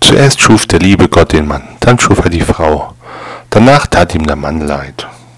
Zuerst schuf der liebe Gott den Mann, dann schuf er die Frau. Danach tat ihm der Mann leid.